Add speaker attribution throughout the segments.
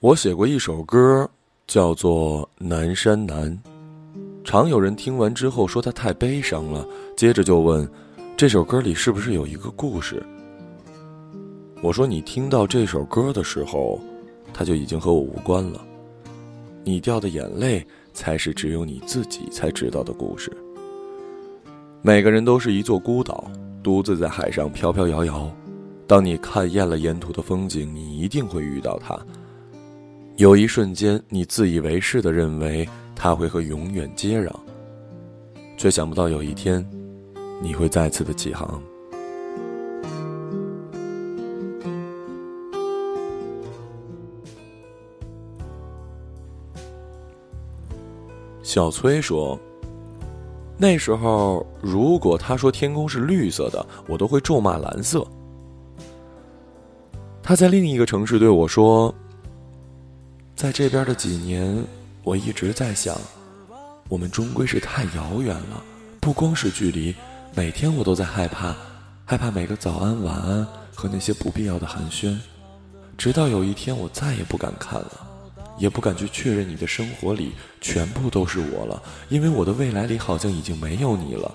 Speaker 1: 我写过一首歌，叫做《南山南》，常有人听完之后说它太悲伤了，接着就问，这首歌里是不是有一个故事？我说，你听到这首歌的时候，它就已经和我无关了。你掉的眼泪，才是只有你自己才知道的故事。每个人都是一座孤岛，独自在海上飘飘摇摇。当你看厌了沿途的风景，你一定会遇到它。有一瞬间，你自以为是的认为它会和永远接壤，却想不到有一天，你会再次的起航。小崔说：“那时候，如果他说天空是绿色的，我都会咒骂蓝色。”他在另一个城市对我说：“在这边的几年，我一直在想，我们终归是太遥远了。不光是距离，每天我都在害怕，害怕每个早安、晚安和那些不必要的寒暄。直到有一天，我再也不敢看了。”也不敢去确认你的生活里全部都是我了，因为我的未来里好像已经没有你了。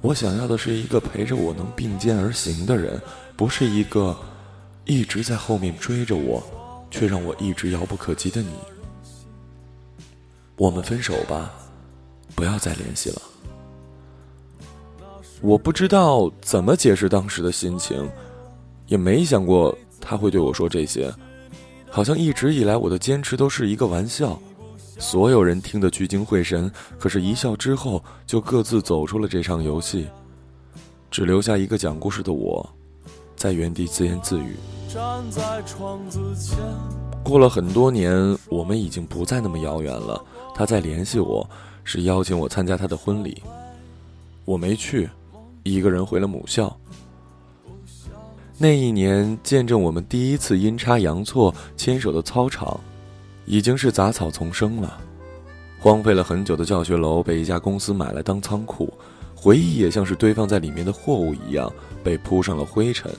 Speaker 1: 我想要的是一个陪着我能并肩而行的人，不是一个一直在后面追着我，却让我一直遥不可及的你。我们分手吧，不要再联系了。我不知道怎么解释当时的心情，也没想过他会对我说这些。好像一直以来我的坚持都是一个玩笑，所有人听得聚精会神，可是，一笑之后就各自走出了这场游戏，只留下一个讲故事的我，在原地自言自语。站在窗子前过了很多年，我们已经不再那么遥远了。他在联系我，是邀请我参加他的婚礼，我没去，一个人回了母校。那一年，见证我们第一次阴差阳错牵手的操场，已经是杂草丛生了。荒废了很久的教学楼被一家公司买来当仓库，回忆也像是堆放在里面的货物一样被铺上了灰尘。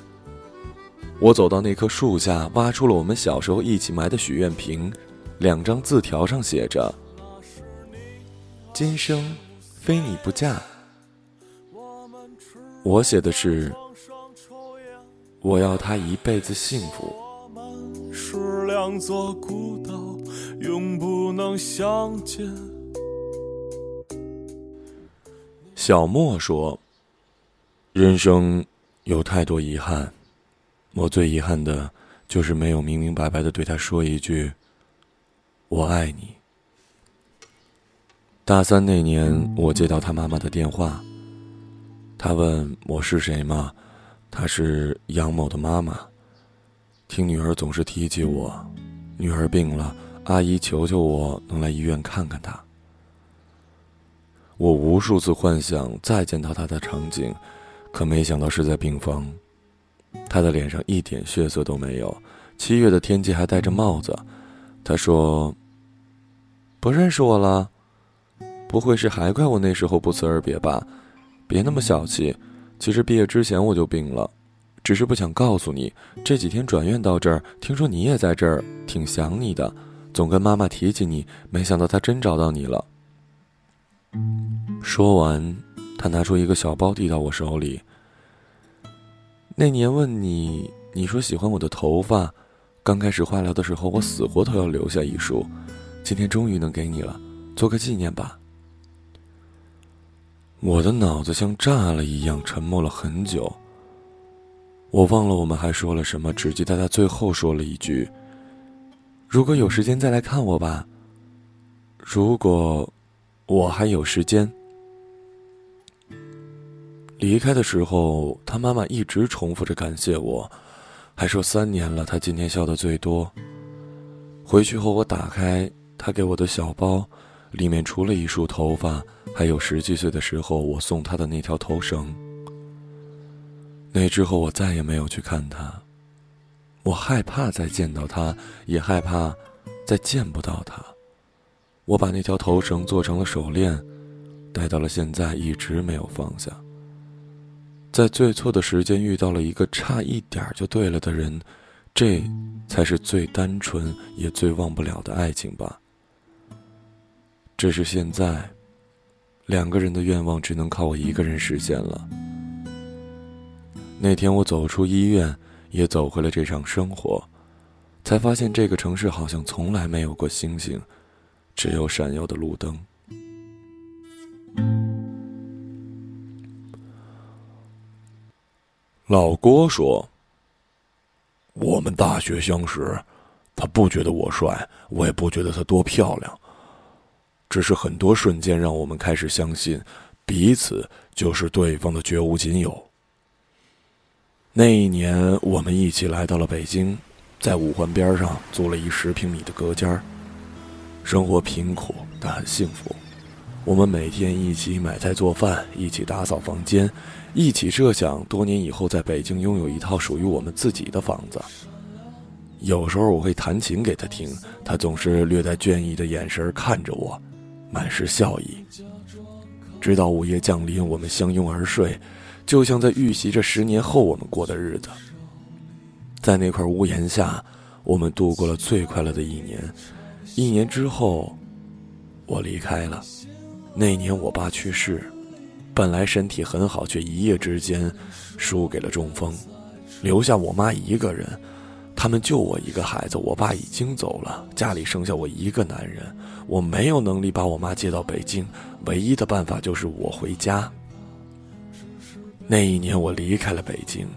Speaker 1: 我走到那棵树下，挖出了我们小时候一起埋的许愿瓶，两张字条上写着：“今生非你不嫁。”我写的是。我要他一辈子幸福。是两座孤岛，永不能相见。小莫说：“人生有太多遗憾，我最遗憾的就是没有明明白白的对他说一句‘我爱你’。”大三那年，我接到他妈妈的电话，他问我是谁吗？她是杨某的妈妈。听女儿总是提起我，女儿病了，阿姨求求我能来医院看看她。我无数次幻想再见到她的场景，可没想到是在病房。她的脸上一点血色都没有，七月的天气还戴着帽子。她说：“不认识我了，不会是还怪我那时候不辞而别吧？别那么小气。”其实毕业之前我就病了，只是不想告诉你。这几天转院到这儿，听说你也在这儿，挺想你的，总跟妈妈提起你。没想到她真找到你了。说完，他拿出一个小包递到我手里。那年问你，你说喜欢我的头发，刚开始化疗的时候，我死活都要留下一束。今天终于能给你了，做个纪念吧。我的脑子像炸了一样，沉默了很久。我忘了我们还说了什么，只记得他最后说了一句：“如果有时间再来看我吧。”如果我还有时间。离开的时候，他妈妈一直重复着感谢我，还说三年了，他今天笑的最多。回去后，我打开他给我的小包。里面除了一束头发，还有十几岁的时候我送他的那条头绳。那之后我再也没有去看他，我害怕再见到他，也害怕再见不到他。我把那条头绳做成了手链，戴到了现在，一直没有放下。在最错的时间遇到了一个差一点就对了的人，这才是最单纯也最忘不了的爱情吧。只是现在，两个人的愿望只能靠我一个人实现了。那天我走出医院，也走回了这场生活，才发现这个城市好像从来没有过星星，只有闪耀的路灯。老郭说：“我们大学相识，他不觉得我帅，我也不觉得他多漂亮。只是很多瞬间让我们开始相信，彼此就是对方的绝无仅有。那一年，我们一起来到了北京，在五环边上租了一十平米的隔间生活贫苦但很幸福。”我们每天一起买菜做饭，一起打扫房间，一起设想多年以后在北京拥有一套属于我们自己的房子。有时候我会弹琴给他听，他总是略带倦意的眼神看着我，满是笑意。直到午夜降临，我们相拥而睡，就像在预习着十年后我们过的日子。在那块屋檐下，我们度过了最快乐的一年。一年之后，我离开了。那年我爸去世，本来身体很好，却一夜之间输给了中风，留下我妈一个人。他们就我一个孩子，我爸已经走了，家里剩下我一个男人。我没有能力把我妈接到北京，唯一的办法就是我回家。那一年我离开了北京，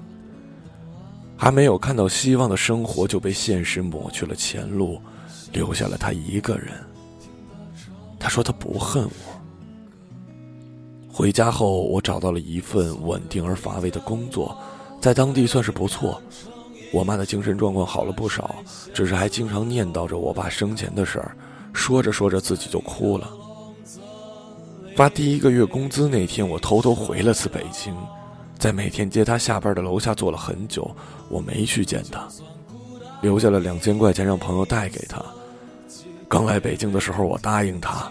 Speaker 1: 还没有看到希望的生活就被现实抹去了前路，留下了他一个人。他说他不恨我。回家后，我找到了一份稳定而乏味的工作，在当地算是不错。我妈的精神状况好了不少，只是还经常念叨着我爸生前的事儿，说着说着自己就哭了。发第一个月工资那天，我偷偷回了次北京，在每天接他下班的楼下坐了很久，我没去见他，留下了两千块钱让朋友带给他。刚来北京的时候，我答应他，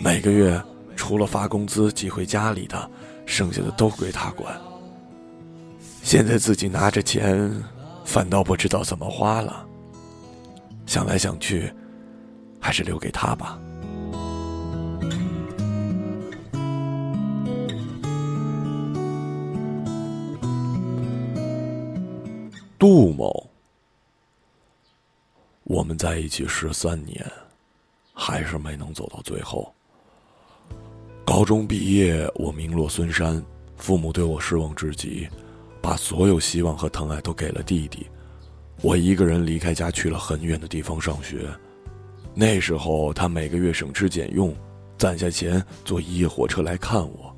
Speaker 1: 每个月。除了发工资寄回家里的，剩下的都归他管。现在自己拿着钱，反倒不知道怎么花了。想来想去，还是留给他吧。杜某，我们在一起十三年，还是没能走到最后。高中毕业，我名落孙山，父母对我失望至极，把所有希望和疼爱都给了弟弟。我一个人离开家去了很远的地方上学。那时候他每个月省吃俭用，攒下钱坐一夜火车来看我。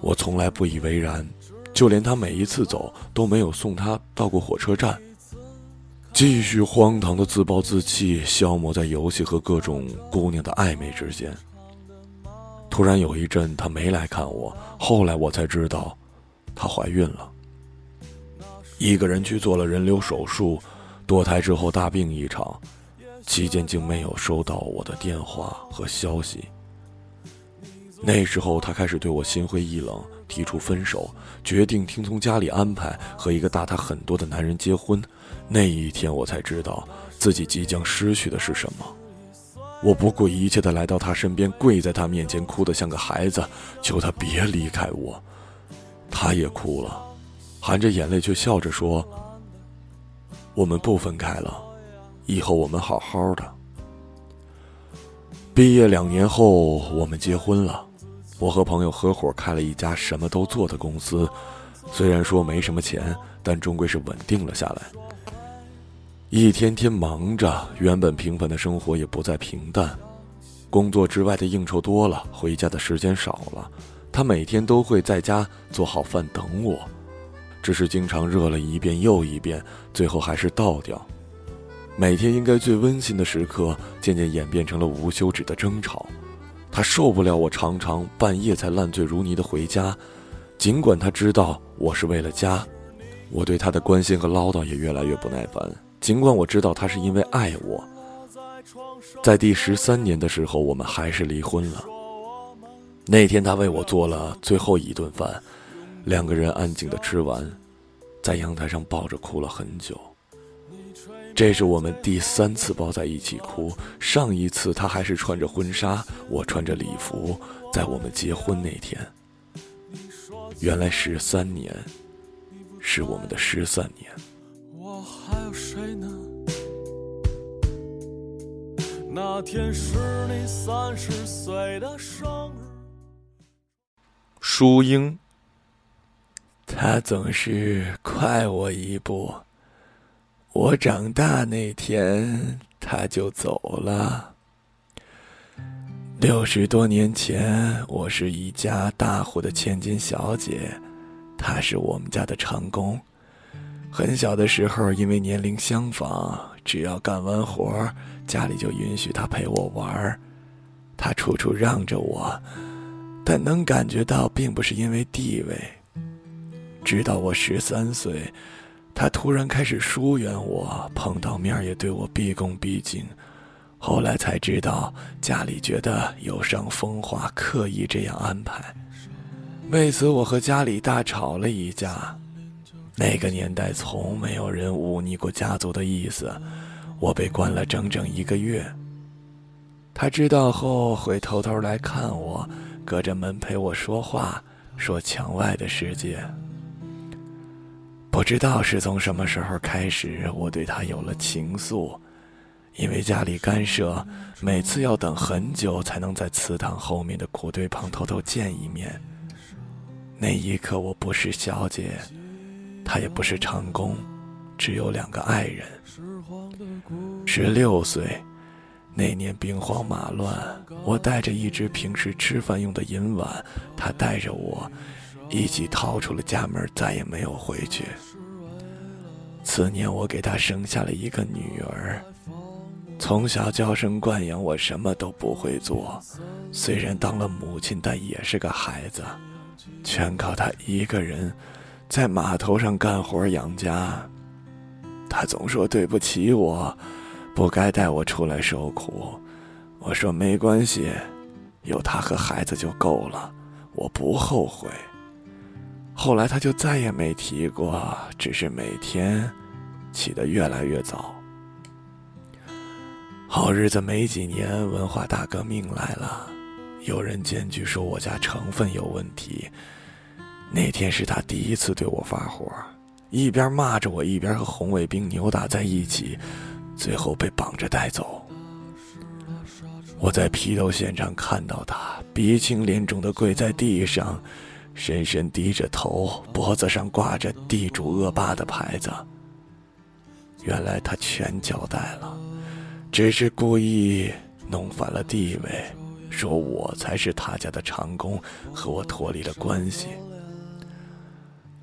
Speaker 1: 我从来不以为然，就连他每一次走都没有送他到过火车站。继续荒唐的自暴自弃，消磨在游戏和各种姑娘的暧昧之间。突然有一阵，她没来看我。后来我才知道，她怀孕了。一个人去做了人流手术，堕胎之后大病一场，期间竟没有收到我的电话和消息。那时候，她开始对我心灰意冷，提出分手，决定听从家里安排和一个大她很多的男人结婚。那一天，我才知道自己即将失去的是什么。我不顾一切的来到他身边，跪在他面前，哭得像个孩子，求他别离开我。他也哭了，含着眼泪却笑着说：“我们不分开了，以后我们好好的。”毕业两年后，我们结婚了。我和朋友合伙开了一家什么都做的公司，虽然说没什么钱，但终归是稳定了下来。一天天忙着，原本平凡的生活也不再平淡。工作之外的应酬多了，回家的时间少了。他每天都会在家做好饭等我，只是经常热了一遍又一遍，最后还是倒掉。每天应该最温馨的时刻，渐渐演变成了无休止的争吵。他受不了我常常半夜才烂醉如泥的回家，尽管他知道我是为了家，我对他的关心和唠叨也越来越不耐烦。尽管我知道他是因为爱我，在第十三年的时候，我们还是离婚了。那天他为我做了最后一顿饭，两个人安静的吃完，在阳台上抱着哭了很久。这是我们第三次抱在一起哭。上一次他还是穿着婚纱，我穿着礼服，在我们结婚那天。原来十三年，是我们的失散年。那天是你三十岁的生日。淑英，他总是快我一步。我长大那天，他就走了。六十多年前，我是一家大户的千金小姐，他是我们家的长工。很小的时候，因为年龄相仿，只要干完活，家里就允许他陪我玩儿。他处处让着我，但能感觉到，并不是因为地位。直到我十三岁，他突然开始疏远我，碰到面也对我毕恭毕敬。后来才知道，家里觉得有伤风化，刻意这样安排。为此，我和家里大吵了一架。那个年代，从没有人忤逆过家族的意思。我被关了整整一个月。他知道后，会偷偷来看我，隔着门陪我说话，说墙外的世界。不知道是从什么时候开始，我对他有了情愫。因为家里干涉，每次要等很久才能在祠堂后面的谷堆旁偷偷见一面。那一刻，我不是小姐，他也不是长工，只有两个爱人。十六岁，那年兵荒马乱，我带着一只平时吃饭用的银碗，他带着我，一起逃出了家门，再也没有回去。次年，我给他生下了一个女儿。从小娇生惯养，我什么都不会做。虽然当了母亲，但也是个孩子，全靠他一个人，在码头上干活养家。他总说对不起我，不该带我出来受苦。我说没关系，有他和孩子就够了，我不后悔。后来他就再也没提过，只是每天起得越来越早。好日子没几年，文化大革命来了，有人检举说我家成分有问题。那天是他第一次对我发火，一边骂着我，一边和红卫兵扭打在一起，最后被绑着带走。我在批斗现场看到他鼻青脸肿的跪在地上，深深低着头，脖子上挂着地主恶霸的牌子。原来他全交代了。只是故意弄反了地位，说我才是他家的长工，和我脱离了关系。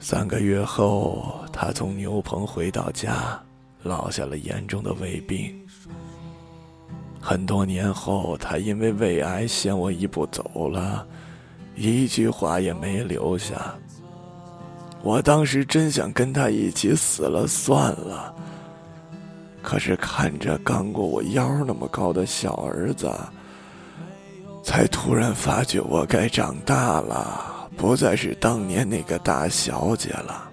Speaker 1: 三个月后，他从牛棚回到家，落下了严重的胃病。很多年后，他因为胃癌先我一步走了，一句话也没留下。我当时真想跟他一起死了算了。可是看着刚过我腰那么高的小儿子，才突然发觉我该长大了，不再是当年那个大小姐了。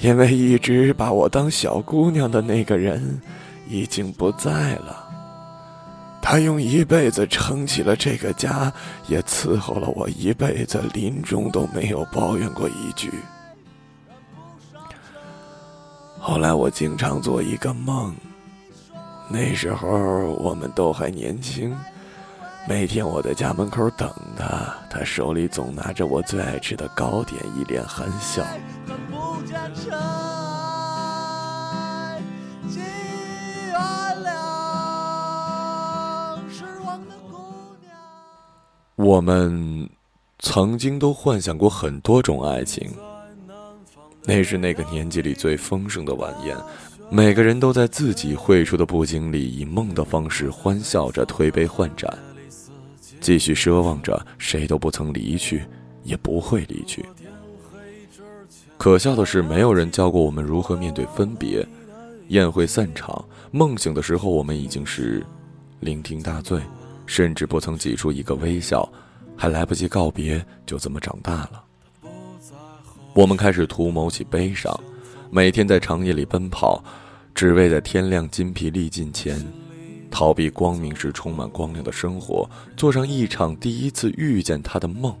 Speaker 1: 因为一直把我当小姑娘的那个人，已经不在了。他用一辈子撑起了这个家，也伺候了我一辈子，临终都没有抱怨过一句。后来我经常做一个梦，那时候我们都还年轻，每天我在家门口等他，他手里总拿着我最爱吃的糕点，一脸含笑。我们曾经都幻想过很多种爱情。那是那个年纪里最丰盛的晚宴，每个人都在自己绘出的布景里，以梦的方式欢笑着推杯换盏，继续奢望着谁都不曾离去，也不会离去。可笑的是，没有人教过我们如何面对分别。宴会散场，梦醒的时候，我们已经是酩酊大醉，甚至不曾挤出一个微笑，还来不及告别，就这么长大了。我们开始图谋起悲伤，每天在长夜里奔跑，只为在天亮筋疲力尽前，逃避光明时充满光亮的生活，做上一场第一次遇见他的梦。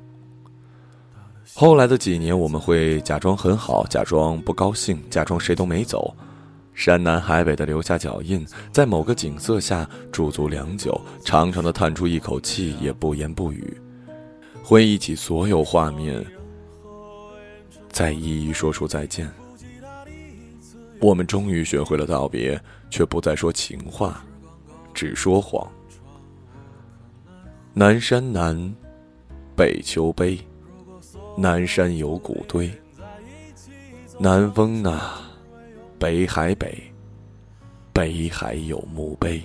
Speaker 1: 后来的几年，我们会假装很好，假装不高兴，假装谁都没走，山南海北的留下脚印，在某个景色下驻足良久，长长的叹出一口气，也不言不语，回忆起所有画面，再一一说出再见。我们终于学会了道别，却不再说情话，只说谎。南山南，北秋悲。南山有古堆。南风啊，北海北。北海有墓碑。